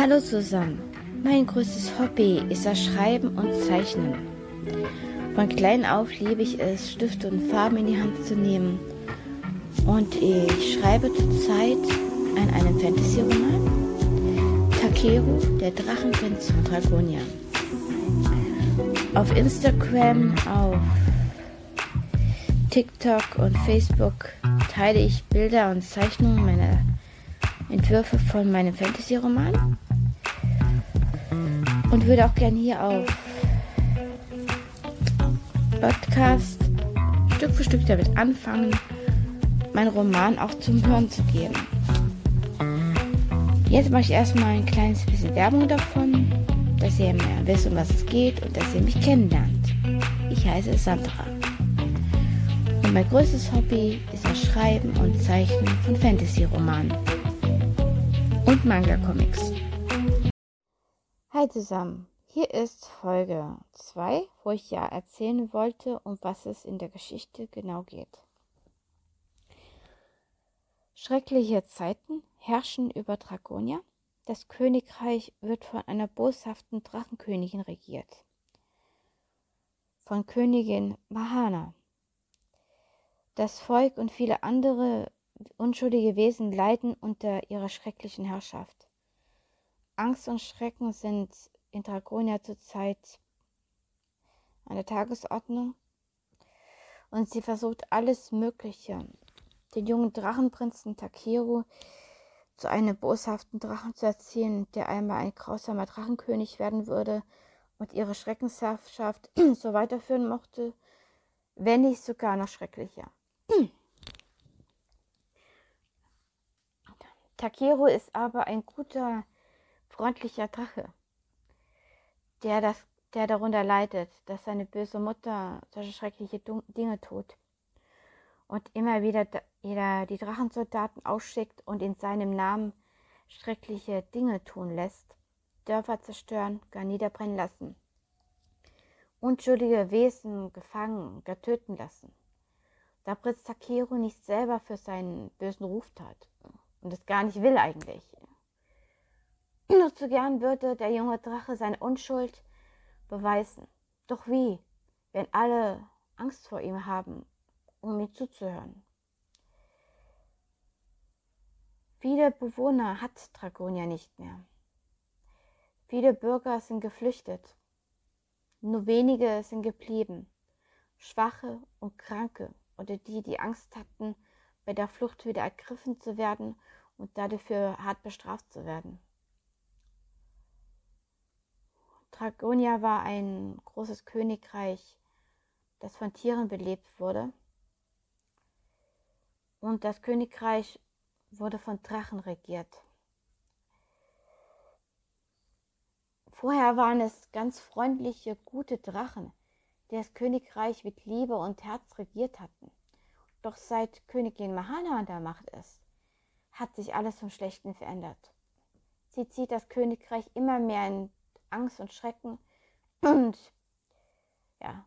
Hallo zusammen. Mein größtes Hobby ist das Schreiben und Zeichnen. Von klein auf liebe ich es, Stifte und Farben in die Hand zu nehmen. Und ich schreibe zurzeit an einem Fantasy-Roman. Takeru, der Drachenprinz von Dragonia. Auf Instagram, auf TikTok und Facebook teile ich Bilder und Zeichnungen meiner Entwürfe von meinem Fantasy-Roman und würde auch gern hier auf Podcast Stück für Stück damit anfangen, meinen Roman auch zum Hören zu geben. Jetzt mache ich erstmal ein kleines bisschen Werbung davon, dass ihr mehr wisst, um was es geht und dass ihr mich kennenlernt. Ich heiße Sandra. Und mein größtes Hobby ist das Schreiben und Zeichnen von Fantasy-Romanen und Manga-Comics. Hi zusammen, hier ist Folge 2, wo ich ja erzählen wollte, um was es in der Geschichte genau geht. Schreckliche Zeiten herrschen über Dragonia. Das Königreich wird von einer boshaften Drachenkönigin regiert. Von Königin Mahana. Das Volk und viele andere unschuldige Wesen leiden unter ihrer schrecklichen Herrschaft. Angst und Schrecken sind in Dragonia zurzeit an der Tagesordnung und sie versucht alles Mögliche, den jungen Drachenprinzen Takeru zu einem boshaften Drachen zu erziehen, der einmal ein grausamer Drachenkönig werden würde und ihre Schreckensherrschaft so weiterführen mochte, wenn nicht sogar noch schrecklicher. Takeru ist aber ein guter, freundlicher Drache, der, das, der darunter leidet, dass seine böse Mutter solche schreckliche Dinge tut und immer wieder, die Drachensoldaten ausschickt und in seinem Namen schreckliche Dinge tun lässt, Dörfer zerstören, gar niederbrennen lassen, unschuldige Wesen gefangen, gar töten lassen da Prinz Takeru nicht selber für seinen bösen Ruf tat und es gar nicht will eigentlich. Nur zu gern würde der junge Drache seine Unschuld beweisen. Doch wie, wenn alle Angst vor ihm haben, um ihm zuzuhören? Viele Bewohner hat Dragonia nicht mehr. Viele Bürger sind geflüchtet. Nur wenige sind geblieben. Schwache und Kranke oder die, die Angst hatten, bei der Flucht wieder ergriffen zu werden und dafür hart bestraft zu werden. Dragonia war ein großes Königreich, das von Tieren belebt wurde. Und das Königreich wurde von Drachen regiert. Vorher waren es ganz freundliche, gute Drachen, die das Königreich mit Liebe und Herz regiert hatten. Doch seit Königin Mahana an der Macht ist, hat sich alles zum Schlechten verändert. Sie zieht das Königreich immer mehr in Angst und Schrecken und ja,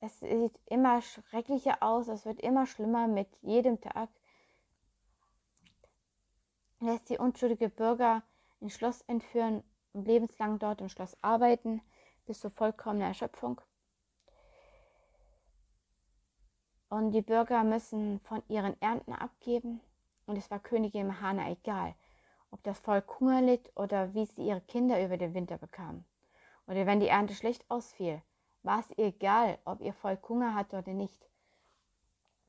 es sieht immer schrecklicher aus, es wird immer schlimmer mit jedem Tag. Lässt die unschuldige Bürger ins Schloss entführen und lebenslang dort im Schloss arbeiten, bis zur vollkommenen Erschöpfung. Und die Bürger müssen von ihren Ernten abgeben. Und es war Königin Mahana egal, ob das Volk Hunger litt oder wie sie ihre Kinder über den Winter bekamen. Oder wenn die Ernte schlecht ausfiel, war es ihr egal, ob ihr Volk Hunger hatte oder nicht.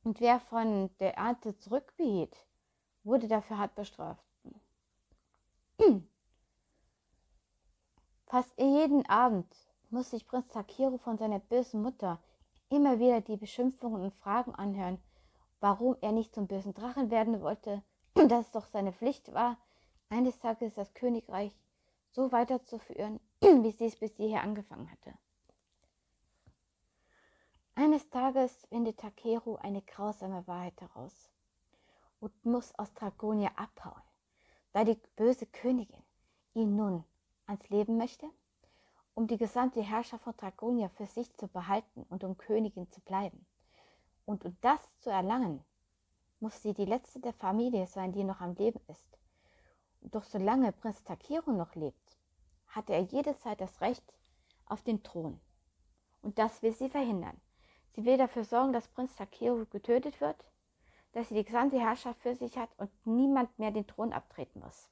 Und wer von der Ernte zurückbehielt, wurde dafür hart bestraft. Fast jeden Abend muss sich Prinz Takiru von seiner bösen Mutter immer wieder die Beschimpfungen und Fragen anhören, warum er nicht zum bösen Drachen werden wollte dass es doch seine Pflicht war, eines Tages das Königreich so weiterzuführen, wie sie es bis hierher angefangen hatte. Eines Tages findet Takeru eine grausame Wahrheit heraus und muss aus Dragonia abhauen, da die böse Königin ihn nun ans Leben möchte um die gesamte Herrschaft von Dragonia für sich zu behalten und um Königin zu bleiben. Und um das zu erlangen, muss sie die letzte der Familie sein, die noch am Leben ist. Doch solange Prinz Takeru noch lebt, hatte er jederzeit das Recht auf den Thron. Und das will sie verhindern. Sie will dafür sorgen, dass Prinz Takeru getötet wird, dass sie die gesamte Herrschaft für sich hat und niemand mehr den Thron abtreten muss.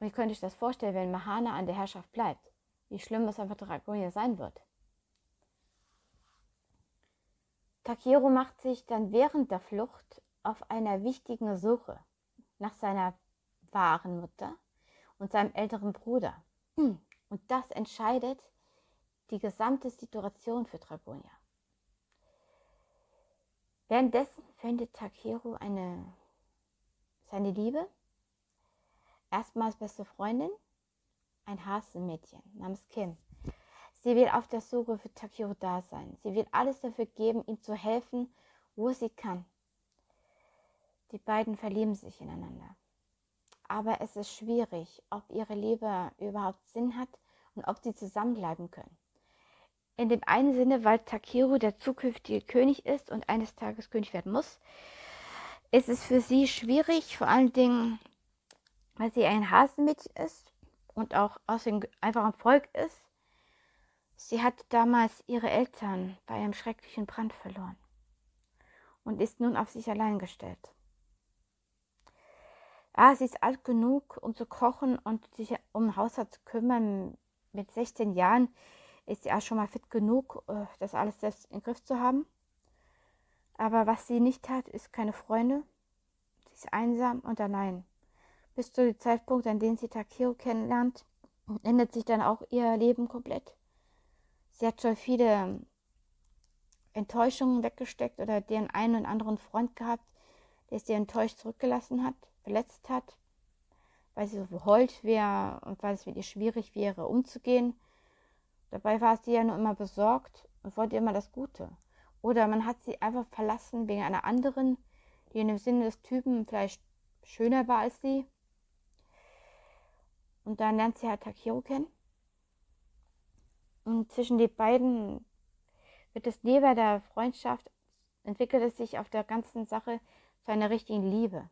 Und ihr könnt euch das vorstellen, wenn Mahana an der Herrschaft bleibt, wie schlimm es einfach Dragonia sein wird. Takeru macht sich dann während der Flucht auf einer wichtigen Suche nach seiner wahren Mutter und seinem älteren Bruder. Und das entscheidet die gesamte Situation für Dragonia. Währenddessen findet Takeru eine, seine Liebe, erstmals beste Freundin, ein Hasenmädchen namens Kim. Sie will auf der Suche für Takeru da sein. Sie will alles dafür geben, ihm zu helfen, wo sie kann. Die beiden verlieben sich ineinander. Aber es ist schwierig, ob ihre Liebe überhaupt Sinn hat und ob sie zusammenbleiben können. In dem einen Sinne, weil Takeru der zukünftige König ist und eines Tages König werden muss, ist es für sie schwierig, vor allen Dingen, weil sie ein Hasenmädchen ist und auch aus dem einfachen Volk ist. Sie hat damals ihre Eltern bei einem schrecklichen Brand verloren und ist nun auf sich allein gestellt. Ah, sie ist alt genug, um zu kochen und sich um den Haushalt zu kümmern. Mit 16 Jahren ist sie auch schon mal fit genug, äh, das alles selbst im Griff zu haben. Aber was sie nicht hat, ist keine Freunde. Sie ist einsam und allein. Bis zu dem Zeitpunkt, an dem sie Takeo kennenlernt, ändert sich dann auch ihr Leben komplett. Sie hat schon viele Enttäuschungen weggesteckt oder den einen und anderen Freund gehabt, der sie enttäuscht zurückgelassen hat verletzt hat, weil sie so verheult wäre und weil es mit ihr schwierig wäre, umzugehen. Dabei war sie ja nur immer besorgt und wollte immer das Gute. Oder man hat sie einfach verlassen wegen einer anderen, die in dem Sinne des Typen vielleicht schöner war als sie. Und dann lernt sie halt Takiro kennen. Und zwischen den beiden wird es neben der Freundschaft, entwickelt es sich auf der ganzen Sache zu einer richtigen Liebe.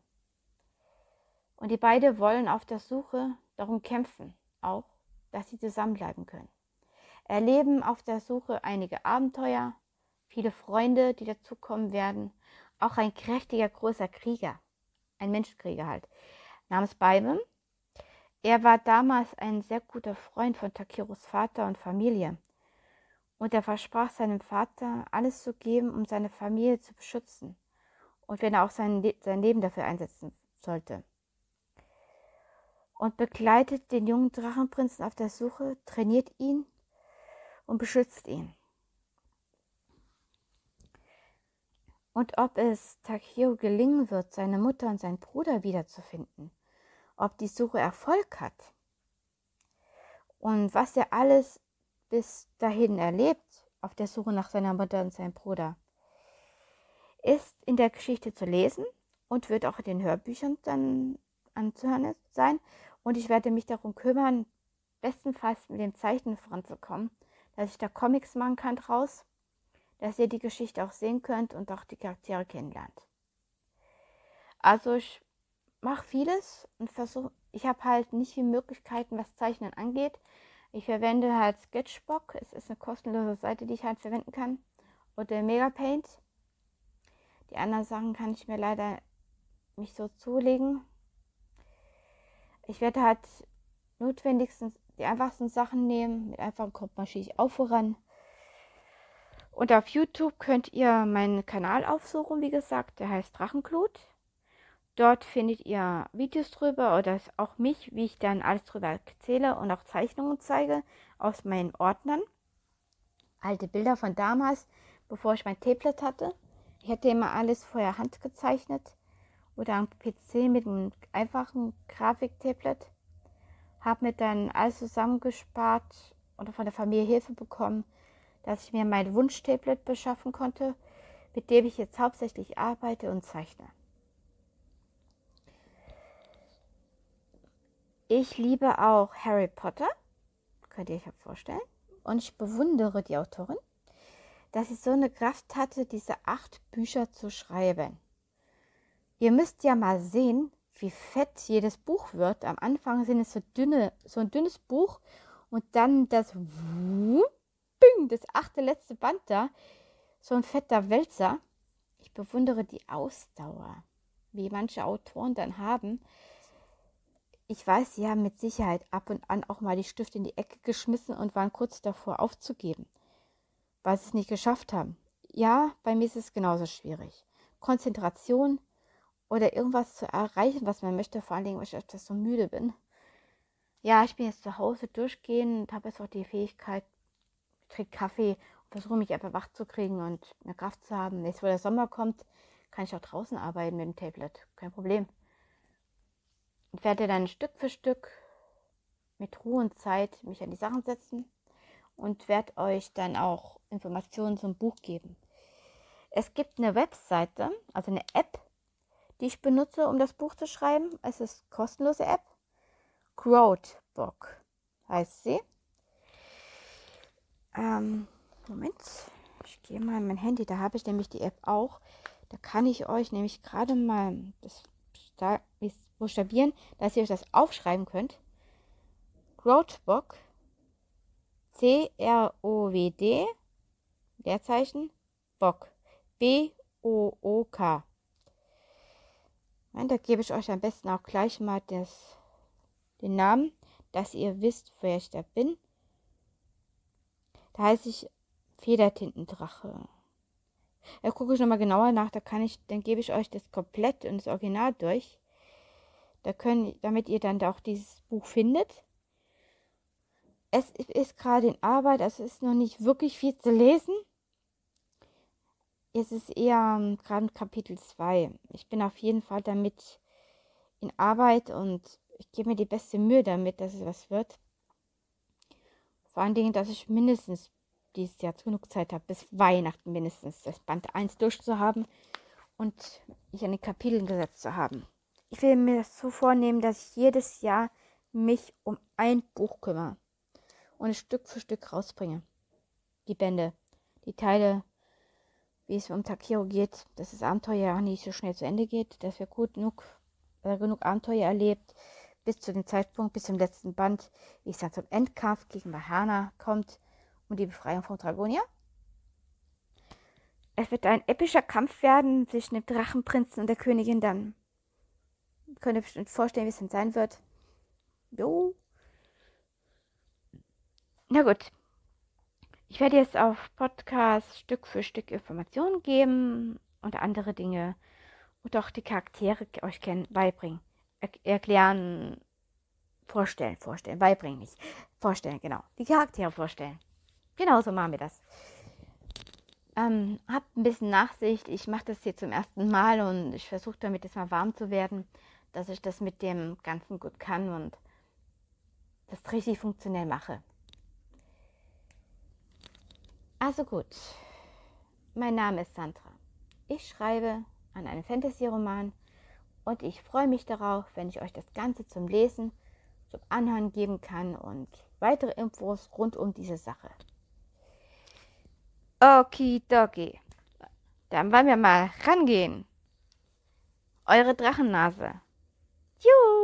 Und die beiden wollen auf der Suche darum kämpfen, auch, dass sie zusammenbleiben können. Erleben auf der Suche einige Abenteuer, viele Freunde, die dazukommen werden, auch ein kräftiger, großer Krieger, ein Menschenkrieger halt, namens Baibem. Er war damals ein sehr guter Freund von Takiros Vater und Familie. Und er versprach seinem Vater, alles zu geben, um seine Familie zu beschützen. Und wenn er auch sein, Le sein Leben dafür einsetzen sollte und begleitet den jungen Drachenprinzen auf der Suche, trainiert ihn und beschützt ihn. Und ob es Takio gelingen wird, seine Mutter und seinen Bruder wiederzufinden, ob die Suche Erfolg hat und was er alles bis dahin erlebt auf der Suche nach seiner Mutter und seinem Bruder, ist in der Geschichte zu lesen und wird auch in den Hörbüchern dann anzuhören sein und ich werde mich darum kümmern, bestenfalls mit dem Zeichnen voranzukommen, dass ich da Comics machen kann draus, dass ihr die Geschichte auch sehen könnt und auch die Charaktere kennenlernt. Also ich mache vieles und versuche, ich habe halt nicht viele Möglichkeiten, was Zeichnen angeht. Ich verwende halt Sketchbook, es ist eine kostenlose Seite, die ich halt verwenden kann, oder Megapaint. Die anderen Sachen kann ich mir leider nicht so zulegen, ich werde halt notwendigstens die einfachsten Sachen nehmen. Mit einfachen kommt man schließlich auch voran. Und auf YouTube könnt ihr meinen Kanal aufsuchen, wie gesagt, der heißt Drachenglut. Dort findet ihr Videos drüber oder auch mich, wie ich dann alles drüber erzähle und auch Zeichnungen zeige aus meinen Ordnern. Alte Bilder von damals, bevor ich mein Tablet hatte. Ich hätte immer alles vorher handgezeichnet oder am PC mit einem einfachen Grafiktablet. Habe mir dann alles zusammengespart oder von der Familie Hilfe bekommen, dass ich mir mein Wunschtablet beschaffen konnte, mit dem ich jetzt hauptsächlich arbeite und zeichne. Ich liebe auch Harry Potter, könnt ihr euch vorstellen. Und ich bewundere die Autorin, dass sie so eine Kraft hatte, diese acht Bücher zu schreiben. Ihr müsst ja mal sehen, wie fett jedes Buch wird. Am Anfang sind es so dünne, so ein dünnes Buch und dann das, das achte letzte Band da, so ein fetter Wälzer. Ich bewundere die Ausdauer, wie manche Autoren dann haben. Ich weiß, sie haben mit Sicherheit ab und an auch mal die Stifte in die Ecke geschmissen und waren kurz davor aufzugeben, weil sie es nicht geschafft haben. Ja, bei mir ist es genauso schwierig. Konzentration oder irgendwas zu erreichen, was man möchte, vor allen Dingen, weil ich öfters so müde bin. Ja, ich bin jetzt zu Hause durchgehen und habe jetzt auch die Fähigkeit, trinke Kaffee und versuche mich einfach wach zu kriegen und mehr Kraft zu haben. Jetzt, wo der Sommer kommt, kann ich auch draußen arbeiten mit dem Tablet. Kein Problem. Ich werde dann Stück für Stück mit Ruhe und Zeit mich an die Sachen setzen und werde euch dann auch Informationen zum Buch geben. Es gibt eine Webseite, also eine App, die ich benutze, um das Buch zu schreiben. Es ist kostenlose App. Crowdbook heißt sie. Ähm, Moment, ich gehe mal in mein Handy, da habe ich nämlich die App auch. Da kann ich euch nämlich gerade mal das buchstabieren, dass ihr euch das aufschreiben könnt. Crowdbook, C-R-O-W-D, Leerzeichen, Bock, B-O-O-K. Da gebe ich euch am besten auch gleich mal das, den Namen, dass ihr wisst, wer ich da bin. Da heiße ich Federtintendrache. Da gucke ich nochmal genauer nach, da kann ich, dann gebe ich euch das komplett und das Original durch. Da können, damit ihr dann auch dieses Buch findet. Es ist gerade in Arbeit, es ist noch nicht wirklich viel zu lesen. Es ist eher ähm, gerade Kapitel 2. Ich bin auf jeden Fall damit in Arbeit und ich gebe mir die beste Mühe damit, dass es was wird. Vor allen Dingen, dass ich mindestens dieses Jahr genug Zeit habe, bis Weihnachten mindestens das Band 1 durchzuhaben und mich an die Kapiteln gesetzt zu haben. Ich will mir das so vornehmen, dass ich jedes Jahr mich um ein Buch kümmere und es Stück für Stück rausbringe. Die Bände, die Teile, wie es um Takiro geht, dass das Abenteuer ja nicht so schnell zu Ende geht, dass wir gut genug, äh, genug Abenteuer erlebt, bis zu dem Zeitpunkt, bis zum letzten Band, wie es dann zum Endkampf gegen Mahana kommt und die Befreiung von Dragonia. Es wird ein epischer Kampf werden zwischen dem Drachenprinzen und der Königin dann. Könnt ihr bestimmt vorstellen, wie es dann sein wird. Jo. Na gut, ich werde jetzt auf Podcast Stück für Stück Informationen geben und andere Dinge und auch die Charaktere euch kennen, beibringen, er erklären, vorstellen, vorstellen, beibringen nicht, vorstellen, genau, die Charaktere vorstellen. Genauso machen wir das. Ähm, habt ein bisschen Nachsicht. Ich mache das hier zum ersten Mal und ich versuche damit jetzt mal warm zu werden, dass ich das mit dem Ganzen gut kann und das richtig funktionell mache. Also gut, mein Name ist Sandra. Ich schreibe an einem Fantasy-Roman und ich freue mich darauf, wenn ich euch das Ganze zum Lesen, zum Anhören geben kann und weitere Infos rund um diese Sache. Okidoki. Dann wollen wir mal rangehen. Eure Drachennase. Juhu!